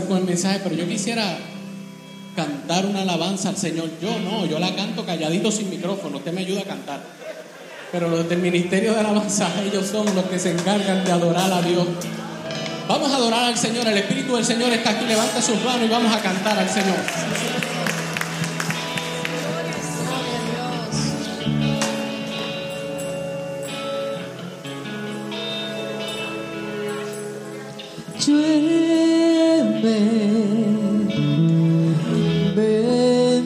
comenzar con el mensaje, pero yo quisiera cantar una alabanza al Señor. Yo no, yo la canto calladito sin micrófono, usted me ayuda a cantar. Pero los del ministerio de alabanza, ellos son los que se encargan de adorar a Dios. Vamos a adorar al Señor, el Espíritu del Señor está aquí, levanta sus manos y vamos a cantar al Señor. Ven,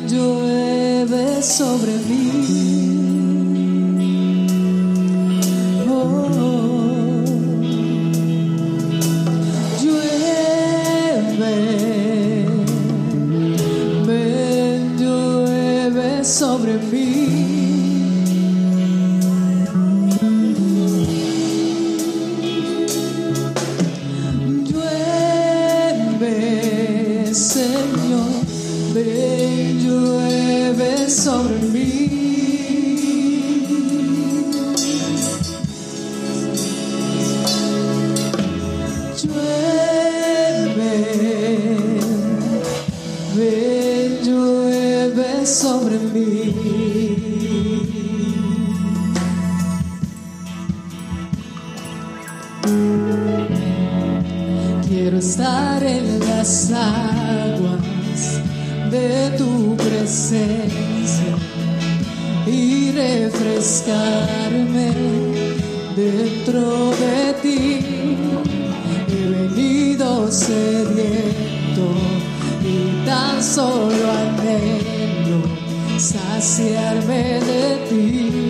llueve sobre mí. Y refrescarme dentro de ti. He venido sediento y tan solo anhelo saciarme de ti.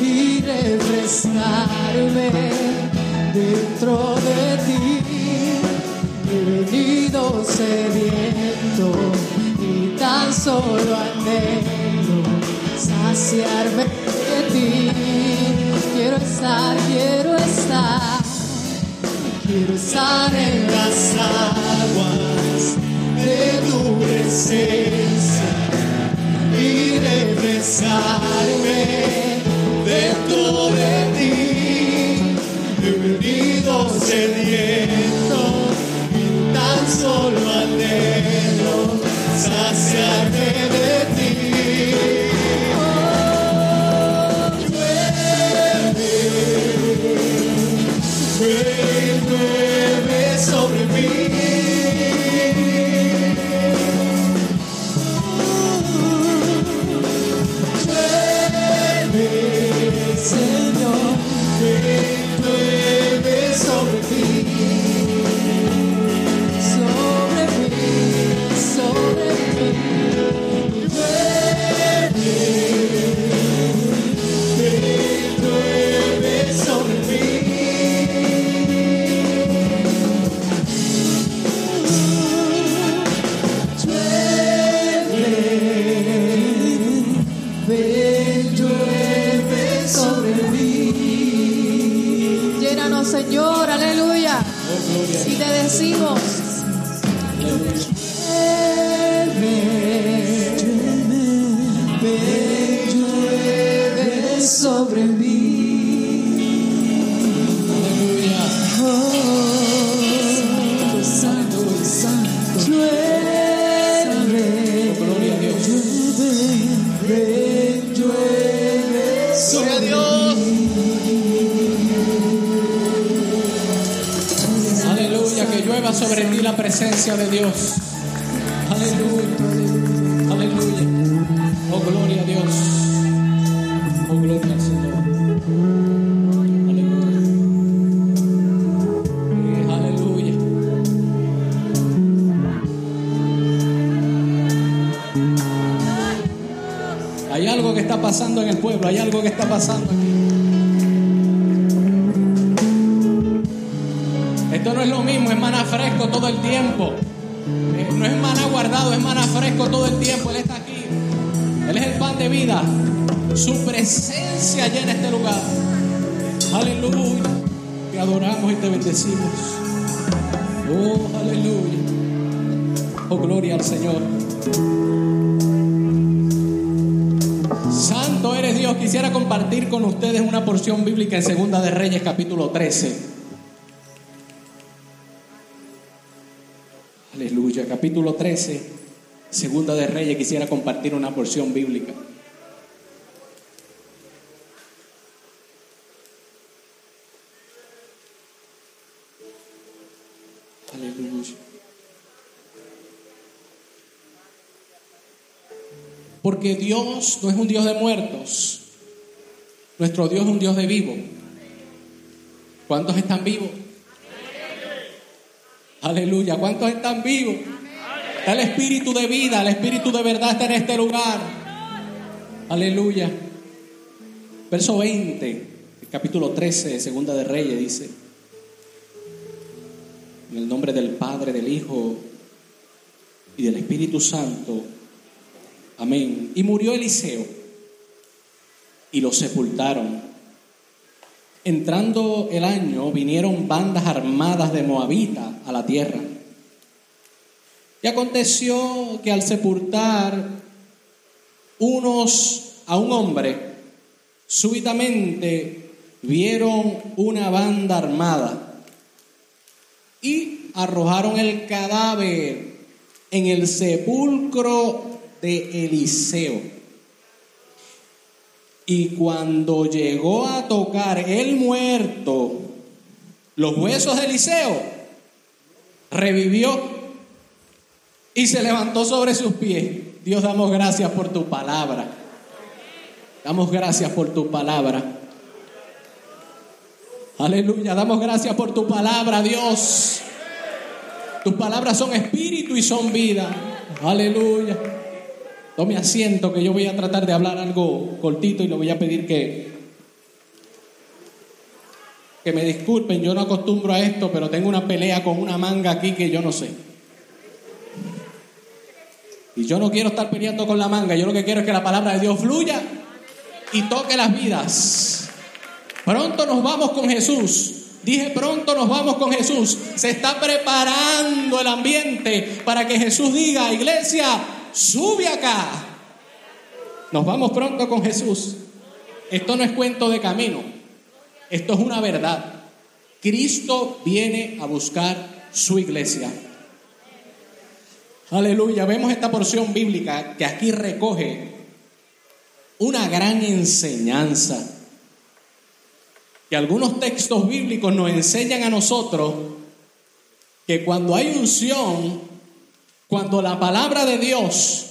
Y refrescarme dentro de ti. He venido sediento y tan solo anhelo saciarme de ti. Quiero estar, quiero estar. Quiero estar en las aguas de tu presencia y refrescarme dentro de ti. He venido sobre ti la presencia de Dios. Aleluya. Aleluya. Oh, gloria a Dios. Oh, gloria al Señor. Aleluya. Eh. Hay algo que está pasando en el pueblo, hay algo que está pasando todo el tiempo. Eh, No es maná guardado, es maná fresco todo el tiempo. Él está aquí. Él es el pan de vida. Su presencia llena este lugar. Aleluya. Te adoramos y te bendecimos. Oh, aleluya. Oh, gloria al Señor. Santo eres Dios. Quisiera compartir con ustedes una porción bíblica en Segunda de Reyes, capítulo 13. Capítulo 13, Segunda de Reyes, quisiera compartir una porción bíblica. Aleluya. Porque Dios no es un Dios de muertos, nuestro Dios es un Dios de vivos. ¿Cuántos están vivos? Aleluya. ¿Cuántos están vivos? El espíritu de vida, el espíritu de verdad está en este lugar. Aleluya. Verso 20, el capítulo 13 de Segunda de Reyes dice, en el nombre del Padre, del Hijo y del Espíritu Santo. Amén. Y murió Eliseo y lo sepultaron. Entrando el año, vinieron bandas armadas de Moabita a la tierra. Y aconteció que al sepultar unos a un hombre, súbitamente vieron una banda armada y arrojaron el cadáver en el sepulcro de Eliseo. Y cuando llegó a tocar el muerto los huesos de Eliseo, revivió y se levantó sobre sus pies. Dios, damos gracias por tu palabra. Damos gracias por tu palabra. Aleluya, damos gracias por tu palabra, Dios. Tus palabras son espíritu y son vida. Aleluya. Tome asiento que yo voy a tratar de hablar algo cortito y le voy a pedir que que me disculpen, yo no acostumbro a esto, pero tengo una pelea con una manga aquí que yo no sé. Y yo no quiero estar peleando con la manga, yo lo que quiero es que la palabra de Dios fluya y toque las vidas. Pronto nos vamos con Jesús. Dije, pronto nos vamos con Jesús. Se está preparando el ambiente para que Jesús diga, iglesia, sube acá. Nos vamos pronto con Jesús. Esto no es cuento de camino. Esto es una verdad. Cristo viene a buscar su iglesia. Aleluya. Vemos esta porción bíblica que aquí recoge una gran enseñanza. Que algunos textos bíblicos nos enseñan a nosotros que cuando hay unción, cuando la palabra de Dios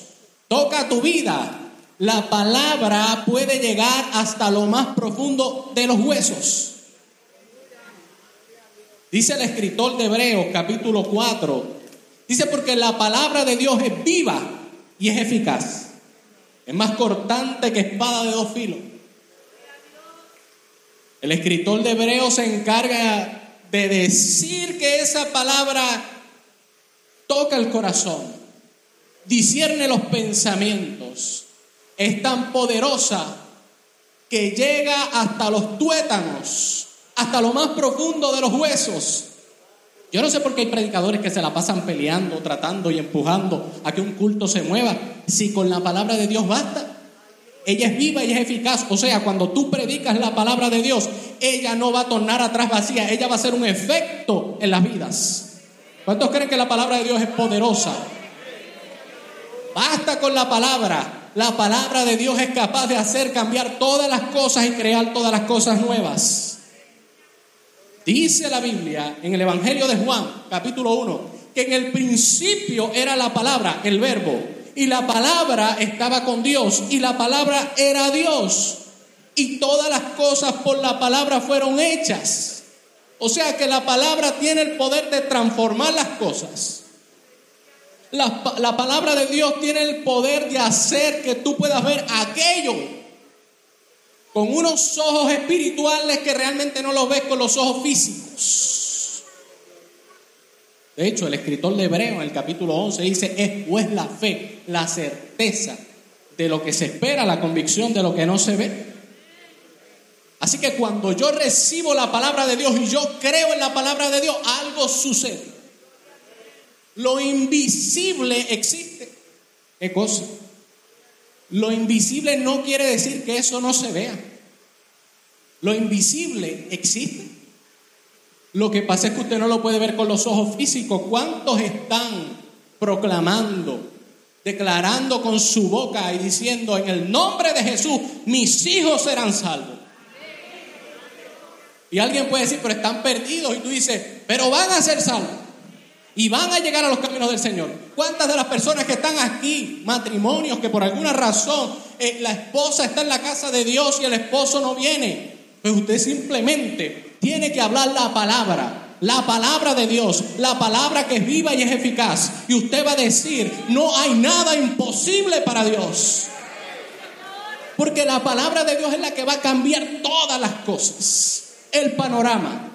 toca tu vida, la palabra puede llegar hasta lo más profundo de los huesos. Dice el escritor de Hebreos capítulo 4, dice porque la palabra de Dios es viva y es eficaz. Es más cortante que espada de dos filos. El escritor de Hebreos se encarga de decir que esa palabra toca el corazón, discierne los pensamientos, es tan poderosa que llega hasta los tuétanos, hasta lo más profundo de los huesos. Yo no sé por qué hay predicadores que se la pasan peleando, tratando y empujando a que un culto se mueva, si con la palabra de Dios basta. Ella es viva y es eficaz. O sea, cuando tú predicas la palabra de Dios, ella no va a tornar atrás vacía, ella va a ser un efecto en las vidas. ¿Cuántos creen que la palabra de Dios es poderosa? Basta con la palabra. La palabra de Dios es capaz de hacer cambiar todas las cosas y crear todas las cosas nuevas. Dice la Biblia en el Evangelio de Juan, capítulo 1, que en el principio era la palabra, el verbo, y la palabra estaba con Dios, y la palabra era Dios, y todas las cosas por la palabra fueron hechas. O sea que la palabra tiene el poder de transformar las cosas. La, la, palabra de Dios tiene el poder de hacer que tú puedas ver aquello con unos ojos espirituales que realmente no los ves con los ojos físicos. De hecho, el escritor de Hebreo en el capítulo 11 dice, es pues la fe, la certeza de lo que se espera, la convicción de lo que no se ve. Así que cuando yo recibo la palabra de Dios y yo creo en la palabra de Dios, algo sucede. Lo invisible existe. ¿Qué cosa? Lo invisible no quiere decir que eso no se vea. Lo invisible existe. Lo que pasa es que usted no lo puede ver con los ojos físicos. ¿Cuántos están proclamando, declarando con su boca y diciendo en el nombre de Jesús, mis hijos serán salvos? Y alguien puede decir, pero están perdidos. Y tú dices, pero van a ser salvos y van a llegar a los caminos del Señor. ¿Cuántas de las personas que están aquí, matrimonios que por alguna razón eh, la esposa está en la casa de Dios y el esposo no viene? Pues usted simplemente tiene que hablar la palabra, la palabra de Dios, la palabra que es viva y es eficaz. Y usted va a decir, no hay nada imposible para Dios. Porque la palabra de Dios es la que va a cambiar todas las cosas, el panorama.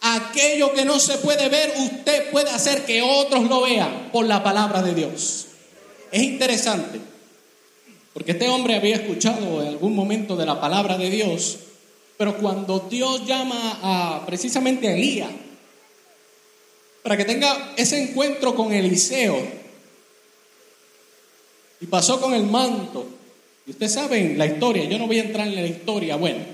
Aquello que no se puede ver, usted puede hacer que otros lo vean por la palabra de Dios. Es interesante, porque este hombre había escuchado en algún momento de la palabra de Dios, pero cuando Dios llama a precisamente a Elías, para que tenga ese encuentro con Eliseo, y pasó con el manto, y ustedes saben la historia, yo no voy a entrar en la historia, bueno,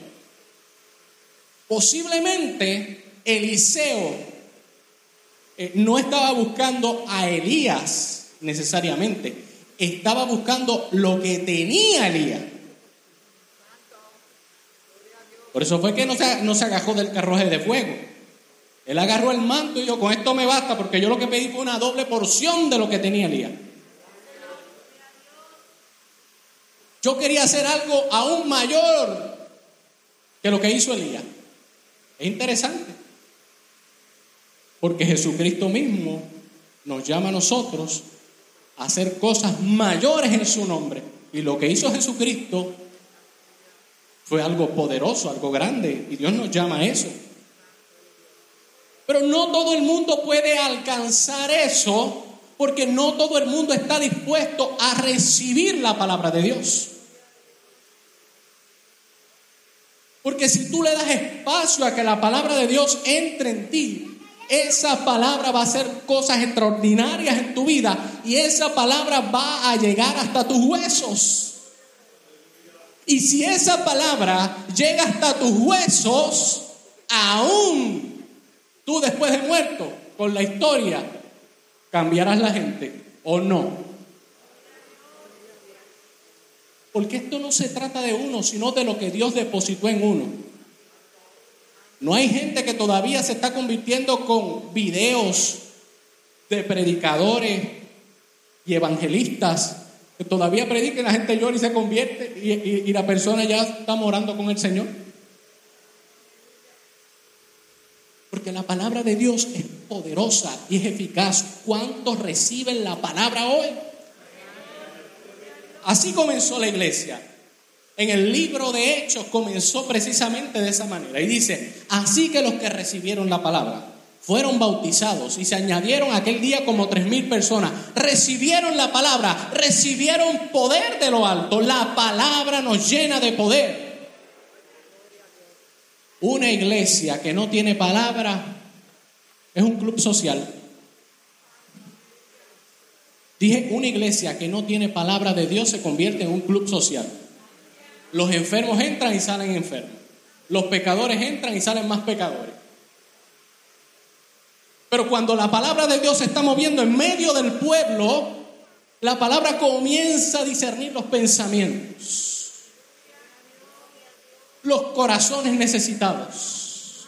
posiblemente Eliseo eh, no estaba buscando a Elías necesariamente, estaba buscando lo que tenía Elías. Por eso fue que no se, no se agajó del carruaje de fuego. Él agarró el manto y dijo, con esto me basta, porque yo lo que pedí fue una doble porción de lo que tenía Elías. Yo quería hacer algo aún mayor que lo que hizo Elías. Es interesante. Porque Jesucristo mismo nos llama a nosotros a hacer cosas mayores en su nombre. Y lo que hizo Jesucristo fue algo poderoso, algo grande. Y Dios nos llama a eso. Pero no todo el mundo puede alcanzar eso porque no todo el mundo está dispuesto a recibir la palabra de Dios. Porque si tú le das espacio a que la palabra de Dios entre en ti, esa palabra va a hacer cosas extraordinarias en tu vida y esa palabra va a llegar hasta tus huesos. Y si esa palabra llega hasta tus huesos, aún tú después de muerto, con la historia, cambiarás la gente o no. Porque esto no se trata de uno, sino de lo que Dios depositó en uno. No hay gente que todavía se está convirtiendo con videos de predicadores y evangelistas que todavía predican, la gente llora y se convierte y, la persona ya está morando con el Señor. Porque la palabra de Dios es poderosa y es eficaz. ¿Cuántos reciben la palabra hoy? Así comenzó la iglesia en el libro de Hechos comenzó precisamente de esa manera. Y dice, así que los que recibieron la palabra fueron bautizados y se añadieron aquel día como tres mil personas. Recibieron la palabra, recibieron poder de lo alto. La palabra nos llena de poder. Una iglesia que no tiene palabra es un club social. Dije, una iglesia que no tiene palabra de Dios se convierte en un club social. Los enfermos entran y salen enfermos. Los pecadores entran y salen más pecadores. Pero cuando la palabra de Dios se está moviendo en medio del pueblo, la palabra comienza a discernir los pensamientos, los corazones necesitados.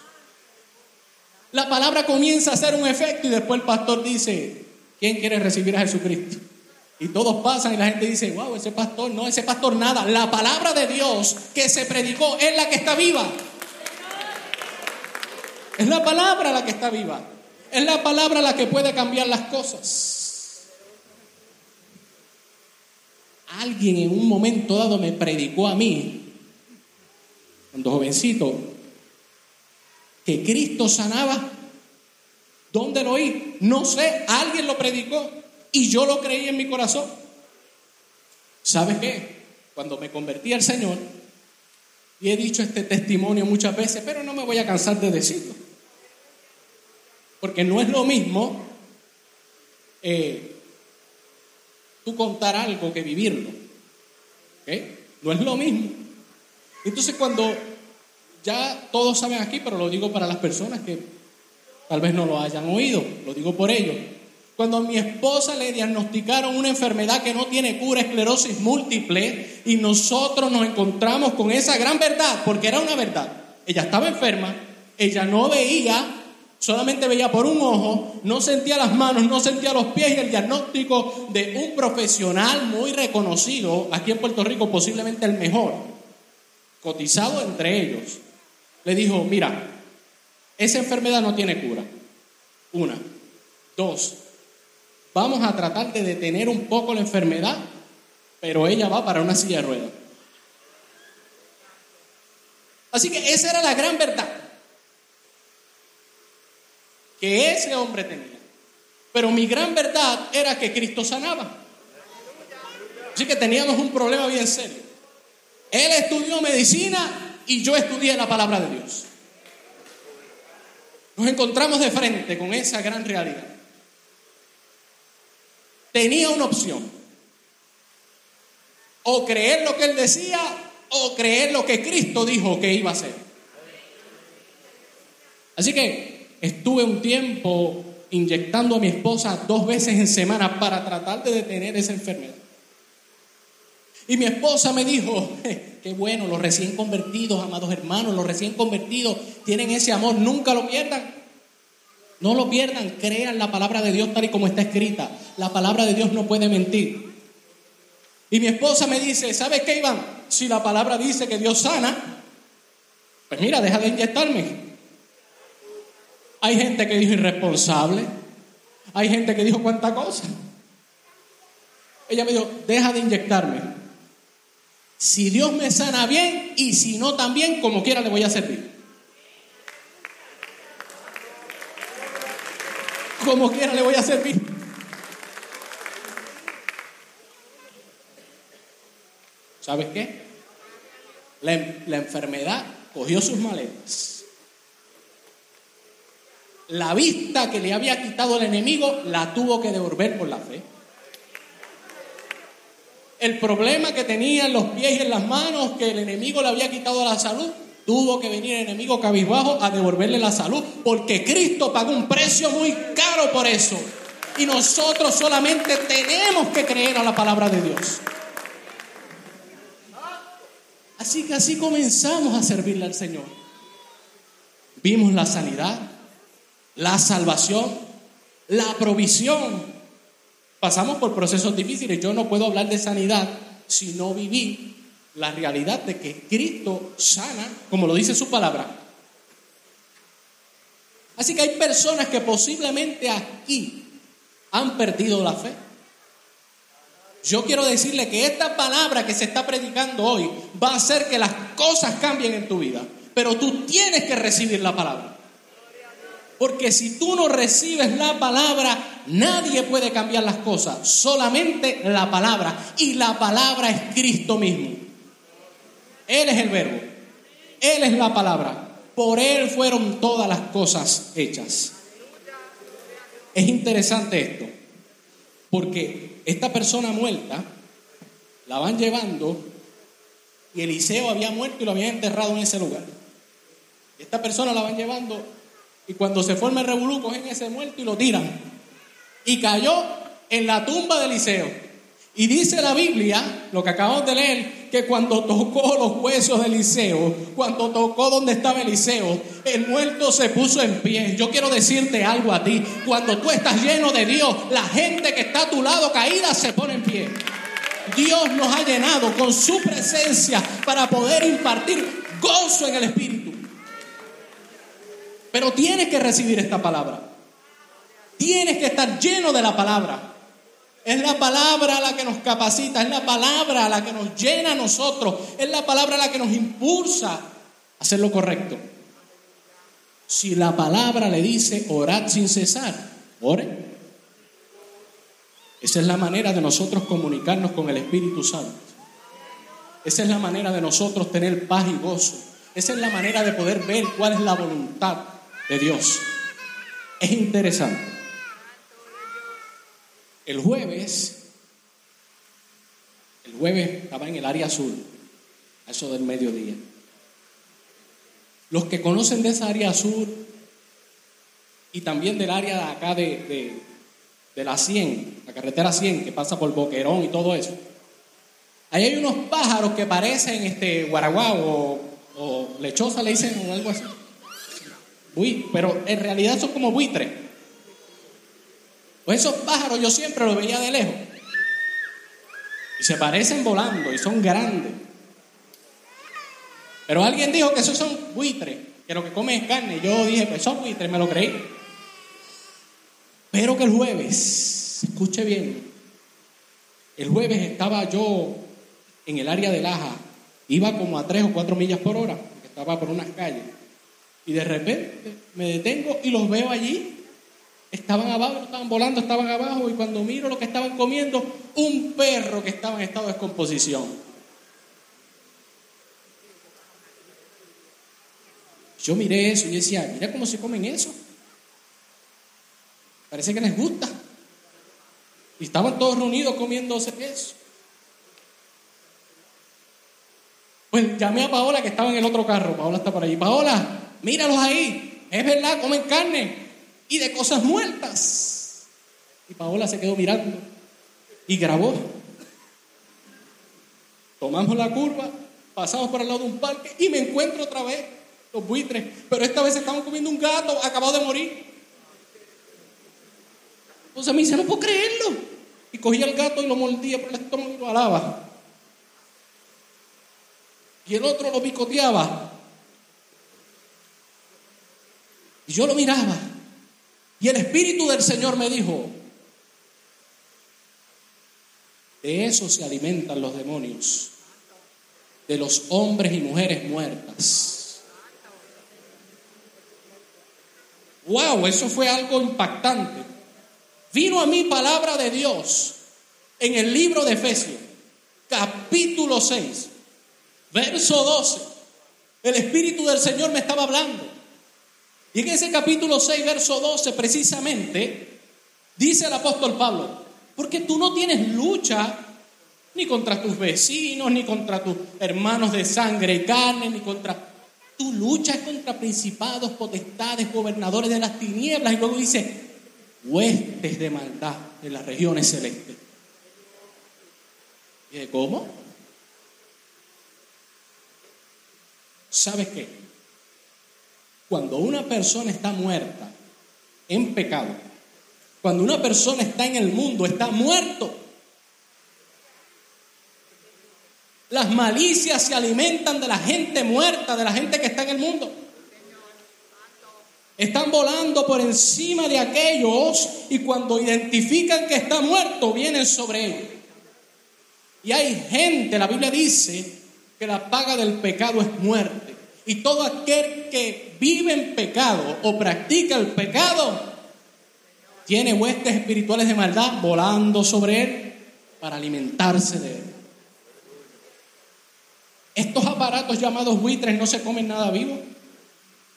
La palabra comienza a hacer un efecto y después el pastor dice, ¿quién quiere recibir a Jesucristo? Y todos pasan y la gente dice, wow, ese pastor, no, ese pastor nada. La palabra de Dios que se predicó es la que está viva. Es la palabra la que está viva. Es la palabra la que puede cambiar las cosas. Alguien en un momento dado me predicó a mí, cuando jovencito, que Cristo sanaba. ¿Dónde lo oí? No sé, alguien lo predicó y yo lo creí en mi corazón. ¿Sabes qué? Cuando me convertí al Señor, y he dicho este testimonio muchas veces, pero no me voy a cansar de decirlo. Porque no es lo mismo eh, tú contar algo que vivirlo. No es lo mismo. Entonces cuando ya todos saben aquí, pero lo digo para las personas que tal vez no lo hayan oído, lo digo por ellos. Cuando a mi esposa le diagnosticaron una enfermedad que no tiene cura, esclerosis múltiple, y nosotros nos encontramos con esa gran verdad, porque era una verdad. Ella estaba enferma, ella no veía, solamente veía por un ojo, no sentía las manos, no sentía los pies y el diagnóstico de un profesional muy reconocido aquí en Puerto Rico, posiblemente el mejor, cotizado entre ellos, le dijo, mira, esa enfermedad no tiene cura. Una. Dos, vamos a tratar de detener un poco la enfermedad, pero ella va para una silla de ruedas. Así que esa era la gran verdad que ese hombre tenía. Pero mi gran verdad era que Cristo sanaba. Así que teníamos un problema bien serio. Él estudió medicina y yo estudié la palabra de Dios. Nos encontramos de frente con esa gran realidad. Tenía una opción. O creer lo que él decía o creer lo que Cristo dijo que iba a hacer. Así que estuve un tiempo inyectando a mi esposa dos veces en semana para tratar de detener esa enfermedad. Y mi esposa me dijo, qué bueno, los recién convertidos, amados hermanos, los recién convertidos tienen ese amor, nunca lo pierdan. No lo pierdan, crean la palabra de Dios tal y como está escrita. La palabra de Dios no puede mentir. Y mi esposa me dice, ¿sabes qué, Iván? Si la palabra dice que Dios sana, pues mira, deja de inyectarme. Hay gente que dijo irresponsable. Hay gente que dijo cuánta cosa. Ella me dijo, deja de inyectarme. Si Dios me sana bien y si no también, como quiera le voy a servir. Como quiera le voy a servir. ¿Sabes qué? La, la enfermedad cogió sus maletas. La vista que le había quitado el enemigo la tuvo que devolver por la fe el problema que tenía en los pies y en las manos, que el enemigo le había quitado la salud, tuvo que venir el enemigo cabizbajo a devolverle la salud, porque Cristo pagó un precio muy caro por eso. Y nosotros solamente tenemos que creer a la palabra de Dios. Así que así comenzamos a servirle al Señor. Vimos la sanidad, la salvación, la provisión, Pasamos por procesos difíciles. Yo no puedo hablar de sanidad si no viví la realidad de que Cristo sana, como lo dice su palabra. Así que hay personas que posiblemente aquí han perdido la fe. Yo quiero decirle que esta palabra que se está predicando hoy va a hacer que las cosas cambien en tu vida. Pero tú tienes que recibir la palabra. Porque si tú no recibes la palabra, nadie puede cambiar las cosas, solamente la palabra. Y la palabra es Cristo mismo. Él es el verbo. Él es la palabra. Por Él fueron todas las cosas hechas. Es interesante esto, porque esta persona muerta la van llevando y Eliseo había muerto y lo habían enterrado en ese lugar. Esta persona la van llevando y cuando se forma el revolú, cogen ese muerto y lo tiran. Y cayó en la tumba de Eliseo. Y dice la Biblia, lo que acabamos de leer, que cuando tocó los huesos de Eliseo, cuando tocó donde estaba Eliseo, el muerto se puso en pie. Yo quiero decirte algo a ti. Cuando tú estás lleno de Dios, la gente que está a tu lado caída se pone en pie. Dios nos ha llenado con su presencia para poder impartir gozo en el Espíritu. Pero tienes que recibir esta palabra. Tienes que estar lleno de la palabra. Es la palabra la que nos capacita, es la palabra la que nos llena a nosotros, es la palabra la que nos impulsa a hacer lo correcto. Si la palabra le dice orad sin cesar, ore. Esa es la manera de nosotros comunicarnos con el Espíritu Santo. Esa es la manera de nosotros tener paz y gozo. Esa es la manera de poder ver cuál es la voluntad de Dios. Es interesante. El jueves, el jueves estaba en el área azul, a eso del mediodía. Los que conocen de esa área azul y también del área de acá de, de, la 100, la carretera 100 que pasa por Boquerón y todo eso. Ahí hay unos pájaros que parecen este guaraguao o, o lechosa, le dicen o algo así. Uy, pero en realidad son como buitres. Pues esos pájaros yo siempre los veía de lejos. Y se parecen volando y son grandes. Pero alguien dijo que esos son buitres, que lo que comen es carne. Yo dije, pues son buitres, me lo creí. Pero que el jueves, escuche bien, el jueves estaba yo en el área de Laja, iba como a tres o cuatro millas por hora, estaba por unas calles. Y de repente me detengo y los veo allí Estaban abajo, estaban volando, estaban abajo y cuando miro lo que estaban comiendo, un perro que estaba en estado de descomposición. Yo miré eso y decía, mira cómo se comen eso. Parece que les gusta. Y estaban todos reunidos comiéndose eso. Pues llamé a Paola que estaba en el otro carro. Paola está por ahí. Paola, míralos ahí. Es verdad, comen carne y de cosas muertas. Y Paola se quedó mirando y grabó. Tomamos la curva, pasamos por el lado de un parque y me encuentro otra vez los buitres, pero esta vez estaban comiendo un gato acabado de morir. Entonces me dice, no puedo creerlo. Y cogía el gato y lo mordía por el estómago y lo alaba. Y el otro lo picoteaba. Y yo lo miraba. Y el Espíritu del Señor me dijo, de eso se alimentan los demonios, de los hombres y mujeres muertas. Wow, eso fue algo impactante. Vino a mí palabra de Dios en el libro de Efesios, capítulo 6, verso 12. El Espíritu del Señor me estaba hablando. Y en ese capítulo 6, verso 12, precisamente, dice el apóstol Pablo, porque tú no tienes lucha ni contra tus vecinos, ni contra tus hermanos de sangre y carne, ni contra... Tu lucha es contra principados, potestades, gobernadores de las tinieblas. Y luego dice, huestes de maldad en las regiones celestes. ¿Y cómo? ¿Sabes qué? Cuando una persona está muerta en pecado, cuando una persona está en el mundo, está muerto. Las malicias se alimentan de la gente muerta, de la gente que está en el mundo. Están volando por encima de aquellos y cuando identifican que está muerto, vienen sobre ellos. Y hay gente, la Biblia dice, que la paga del pecado es muerte. Y todo aquel que vive en pecado o practica el pecado, tiene huestes espirituales de maldad volando sobre él para alimentarse de él. Estos aparatos llamados buitres no se comen nada vivo.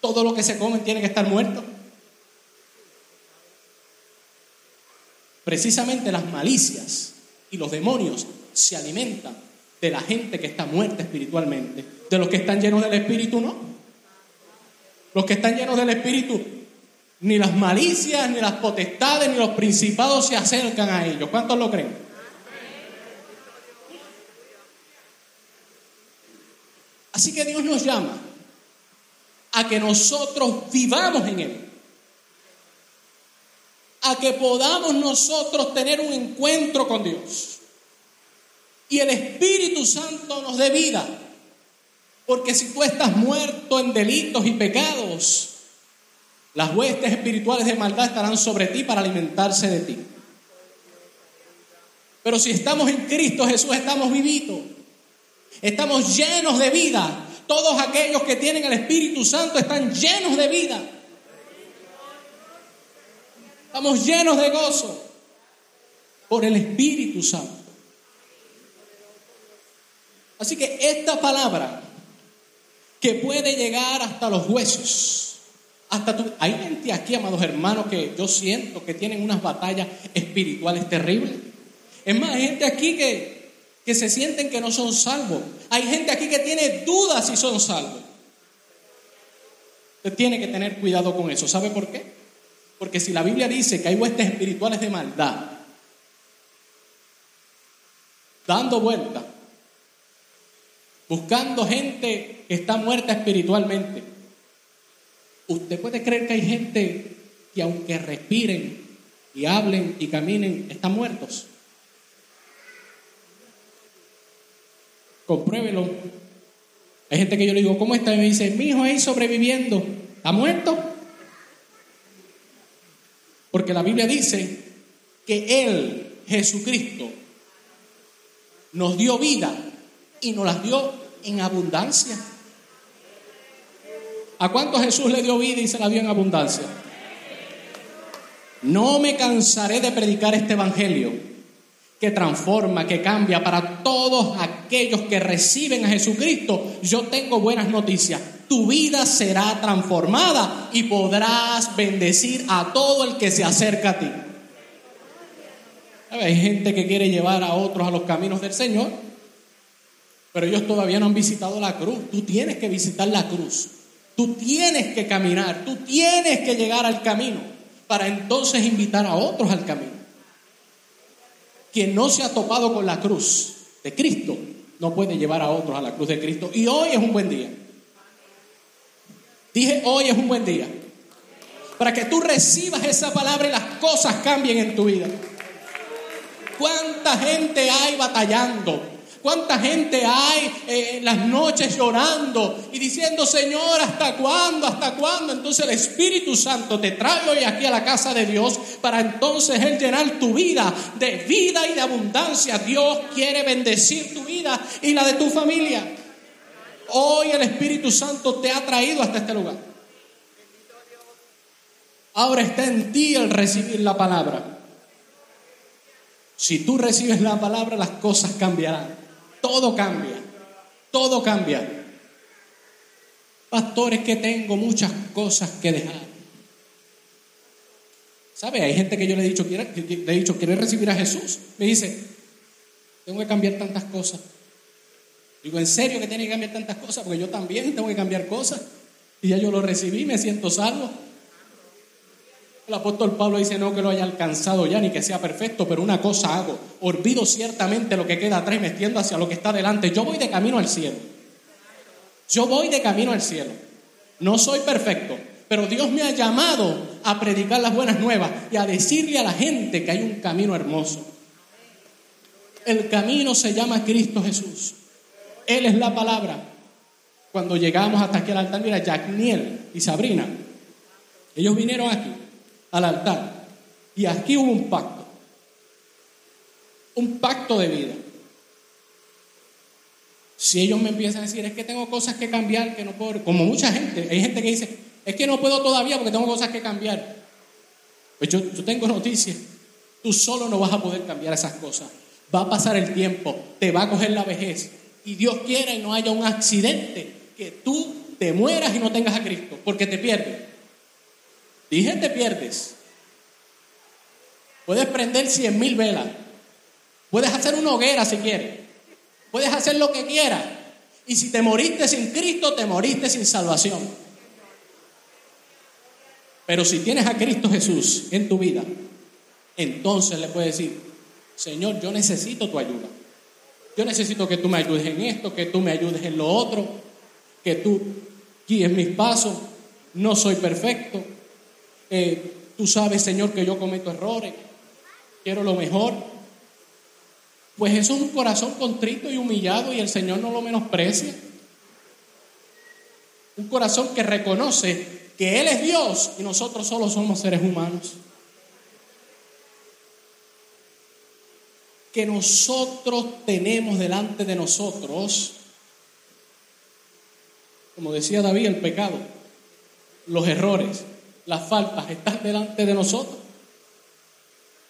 Todo lo que se comen tiene que estar muerto. Precisamente las malicias y los demonios se alimentan de la gente que está muerta espiritualmente. De los que están llenos del Espíritu, no. Los que están llenos del Espíritu, ni las malicias, ni las potestades, ni los principados se acercan a ellos. ¿Cuántos lo creen? Así que Dios nos llama a que nosotros vivamos en Él. A que podamos nosotros tener un encuentro con Dios. Y el Espíritu Santo nos dé vida. Porque si tú estás muerto en delitos y pecados, las huestes espirituales de maldad estarán sobre ti para alimentarse de ti. Pero si estamos en Cristo Jesús, estamos vivitos. Estamos llenos de vida. Todos aquellos que tienen el Espíritu Santo están llenos de vida. Estamos llenos de gozo por el Espíritu Santo. Así que esta palabra que puede llegar hasta los huesos, hasta tu... Hay gente aquí, amados hermanos, que yo siento que tienen unas batallas espirituales terribles. Es más, hay gente aquí que, que se sienten que no son salvos. Hay gente aquí que tiene dudas si son salvos. Usted tiene que tener cuidado con eso. ¿Sabe por qué? Porque si la Biblia dice que hay huestes espirituales de maldad, dando vuelta, buscando gente que está muerta espiritualmente, usted puede creer que hay gente que aunque respiren y hablen y caminen, están muertos. Compruébelo. Hay gente que yo le digo, ¿cómo está? Y me dice, mi hijo ahí sobreviviendo. ¿Está muerto? Porque la Biblia dice que Él, Jesucristo, nos dio vida y nos las dio en abundancia. ¿A cuánto Jesús le dio vida y se la dio en abundancia? No me cansaré de predicar este evangelio que transforma, que cambia para todos aquellos que reciben a Jesucristo. Yo tengo buenas noticias. Tu vida será transformada y podrás bendecir a todo el que se acerca a ti. Hay gente que quiere llevar a otros a los caminos del Señor, pero ellos todavía no han visitado la cruz. Tú tienes que visitar la cruz. Tú tienes que caminar, tú tienes que llegar al camino para entonces invitar a otros al camino. Quien no se ha topado con la cruz de Cristo no puede llevar a otros a la cruz de Cristo. Y hoy es un buen día. Dije, hoy es un buen día. Para que tú recibas esa palabra y las cosas cambien en tu vida. ¿Cuánta gente hay batallando? ¿Cuánta gente hay eh, en las noches llorando y diciendo, Señor, ¿hasta cuándo? ¿Hasta cuándo? Entonces el Espíritu Santo te trae hoy aquí a la casa de Dios para entonces Él llenar tu vida de vida y de abundancia. Dios quiere bendecir tu vida y la de tu familia. Hoy el Espíritu Santo te ha traído hasta este lugar. Ahora está en ti el recibir la palabra. Si tú recibes la palabra, las cosas cambiarán. Todo cambia, todo cambia. Pastores que tengo muchas cosas que dejar. ¿Sabe? Hay gente que yo le he dicho, le he dicho, ¿quiere recibir a Jesús? Me dice, tengo que cambiar tantas cosas. Digo, ¿en serio que tiene que cambiar tantas cosas? Porque yo también tengo que cambiar cosas. Y ya yo lo recibí, me siento salvo. El apóstol Pablo dice, no que lo haya alcanzado ya ni que sea perfecto, pero una cosa hago, olvido ciertamente lo que queda atrás, me extiendo hacia lo que está delante. Yo voy de camino al cielo. Yo voy de camino al cielo. No soy perfecto, pero Dios me ha llamado a predicar las buenas nuevas y a decirle a la gente que hay un camino hermoso. El camino se llama Cristo Jesús. Él es la palabra. Cuando llegamos hasta aquí al altar, mira, Niel y Sabrina, ellos vinieron aquí al altar. Y aquí hubo un pacto. Un pacto de vida. Si ellos me empiezan a decir, es que tengo cosas que cambiar, que no puedo, como mucha gente, hay gente que dice, es que no puedo todavía porque tengo cosas que cambiar. Pues yo, yo tengo noticias, tú solo no vas a poder cambiar esas cosas. Va a pasar el tiempo, te va a coger la vejez y Dios quiera y no haya un accidente que tú te mueras y no tengas a Cristo, porque te pierdes. Dije te pierdes. Puedes prender cien mil velas. Puedes hacer una hoguera si quieres. Puedes hacer lo que quieras. Y si te moriste sin Cristo, te moriste sin salvación. Pero si tienes a Cristo Jesús en tu vida, entonces le puedes decir, Señor, yo necesito tu ayuda. Yo necesito que tú me ayudes en esto, que tú me ayudes en lo otro. que tú guíes mis pasos. No soy perfecto. Eh, tú sabes, Señor, que yo cometo errores. Quiero lo mejor. Pues eso es un corazón contrito y humillado y el Señor no lo menosprecia. Un corazón que reconoce que Él es Dios y nosotros solo somos seres humanos. Que nosotros tenemos delante de nosotros, como decía David, el pecado, los errores, las faltas, están delante de nosotros.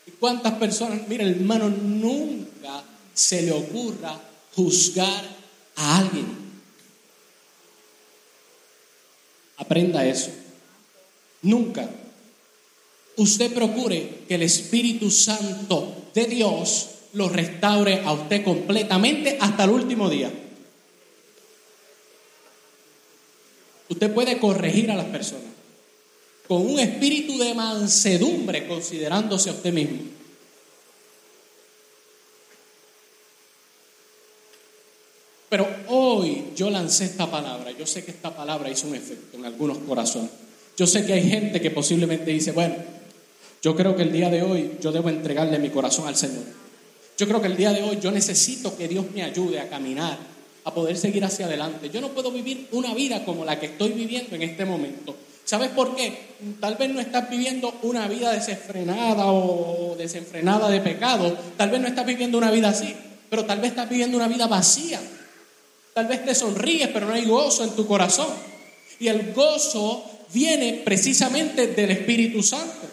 ¿Y cuántas personas, mira hermano, nunca se le ocurra juzgar a alguien? Aprenda eso. Nunca. Usted procure que el Espíritu Santo de Dios lo restaure a usted completamente hasta el último día. Usted puede corregir a las personas con un espíritu de mansedumbre considerándose a usted mismo. Pero hoy yo lancé esta palabra. Yo sé que esta palabra hizo un efecto en algunos corazones. Yo sé que hay gente que posiblemente dice, bueno, yo creo que el día de hoy yo debo entregarle mi corazón al Señor. Yo creo que el día de hoy yo necesito que Dios me ayude a caminar, a poder seguir hacia adelante. Yo no puedo vivir una vida como la que estoy viviendo en este momento. ¿Sabes por qué? Tal vez no estás viviendo una vida desenfrenada o desenfrenada de pecado. Tal vez no estás viviendo una vida así, pero tal vez estás viviendo una vida vacía. Tal vez te sonríes, pero no hay gozo en tu corazón. Y el gozo viene precisamente del Espíritu Santo.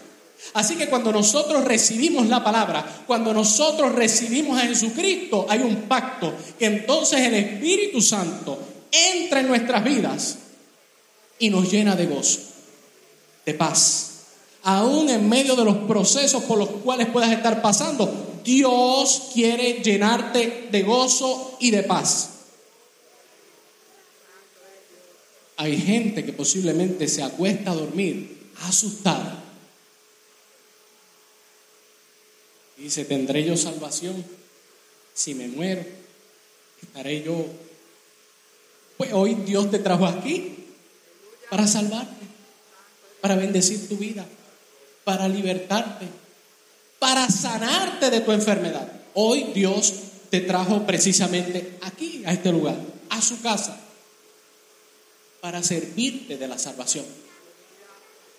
Así que cuando nosotros recibimos la palabra, cuando nosotros recibimos a Jesucristo, hay un pacto que entonces el Espíritu Santo entra en nuestras vidas y nos llena de gozo, de paz. Aún en medio de los procesos por los cuales puedas estar pasando, Dios quiere llenarte de gozo y de paz. Hay gente que posiblemente se acuesta a dormir asustada. Dice, ¿tendré yo salvación? Si me muero, estaré yo. Pues hoy Dios te trajo aquí para salvarte, para bendecir tu vida, para libertarte, para sanarte de tu enfermedad. Hoy Dios te trajo precisamente aquí, a este lugar, a su casa para servirte de la salvación.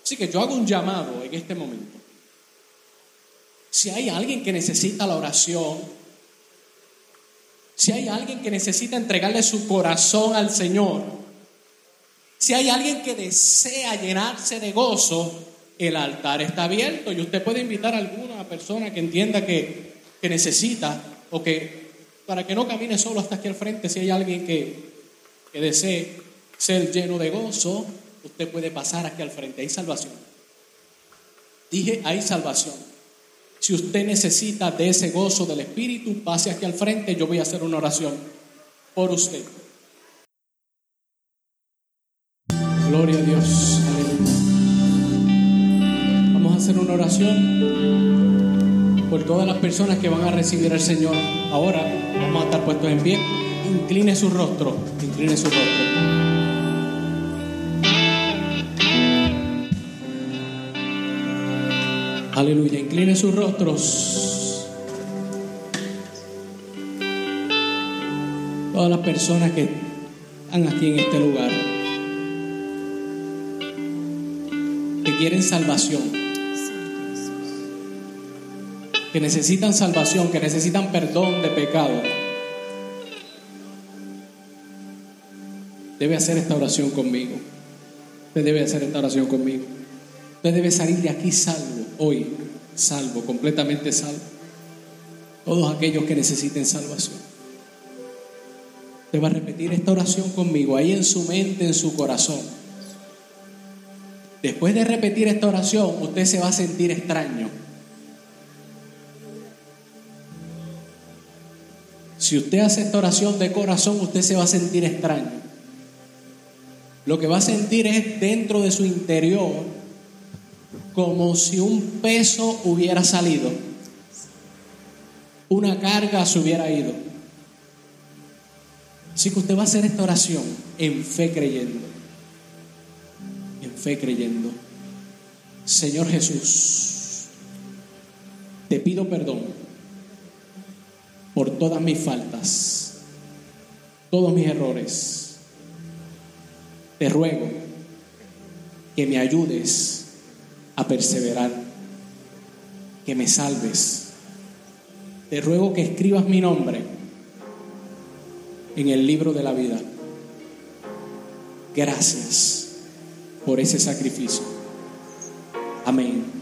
Así que yo hago un llamado en este momento. Si hay alguien que necesita la oración, si hay alguien que necesita entregarle su corazón al Señor, si hay alguien que desea llenarse de gozo, el altar está abierto y usted puede invitar a alguna persona que entienda que, que necesita o que para que no camine solo hasta aquí al frente, si hay alguien que, que desee ser lleno de gozo, usted puede pasar aquí al frente. Hay salvación. Dije, hay salvación. Si usted necesita de ese gozo del Espíritu, pase aquí al frente. Yo voy a hacer una oración por usted. Gloria a Dios. Vamos a hacer una oración por todas las personas que van a recibir al Señor. Ahora vamos a estar puestos en pie. Incline su rostro. Incline su rostro. Aleluya, incline sus rostros. Todas las personas que están aquí en este lugar, quieren salvación, que necesitan salvación, que necesitan perdón de pecado, debe hacer esta oración conmigo. Usted debe hacer esta oración conmigo. Usted debe salir de aquí salvo, hoy, salvo, completamente salvo. Todos aquellos que necesiten salvación. Usted va a repetir esta oración conmigo, ahí en su mente, en su corazón. Después de repetir esta oración, usted se va a sentir extraño. Si usted hace esta oración de corazón, usted se va a sentir extraño. Lo que va a sentir es dentro de su interior como si un peso hubiera salido, una carga se hubiera ido. Así que usted va a hacer esta oración en fe creyendo. Fe creyendo. Señor Jesús, te pido perdón por todas mis faltas, todos mis errores. Te ruego que me ayudes a perseverar, que me salves. Te ruego que escribas mi nombre en el libro de la vida. Gracias por ese sacrificio. Amén.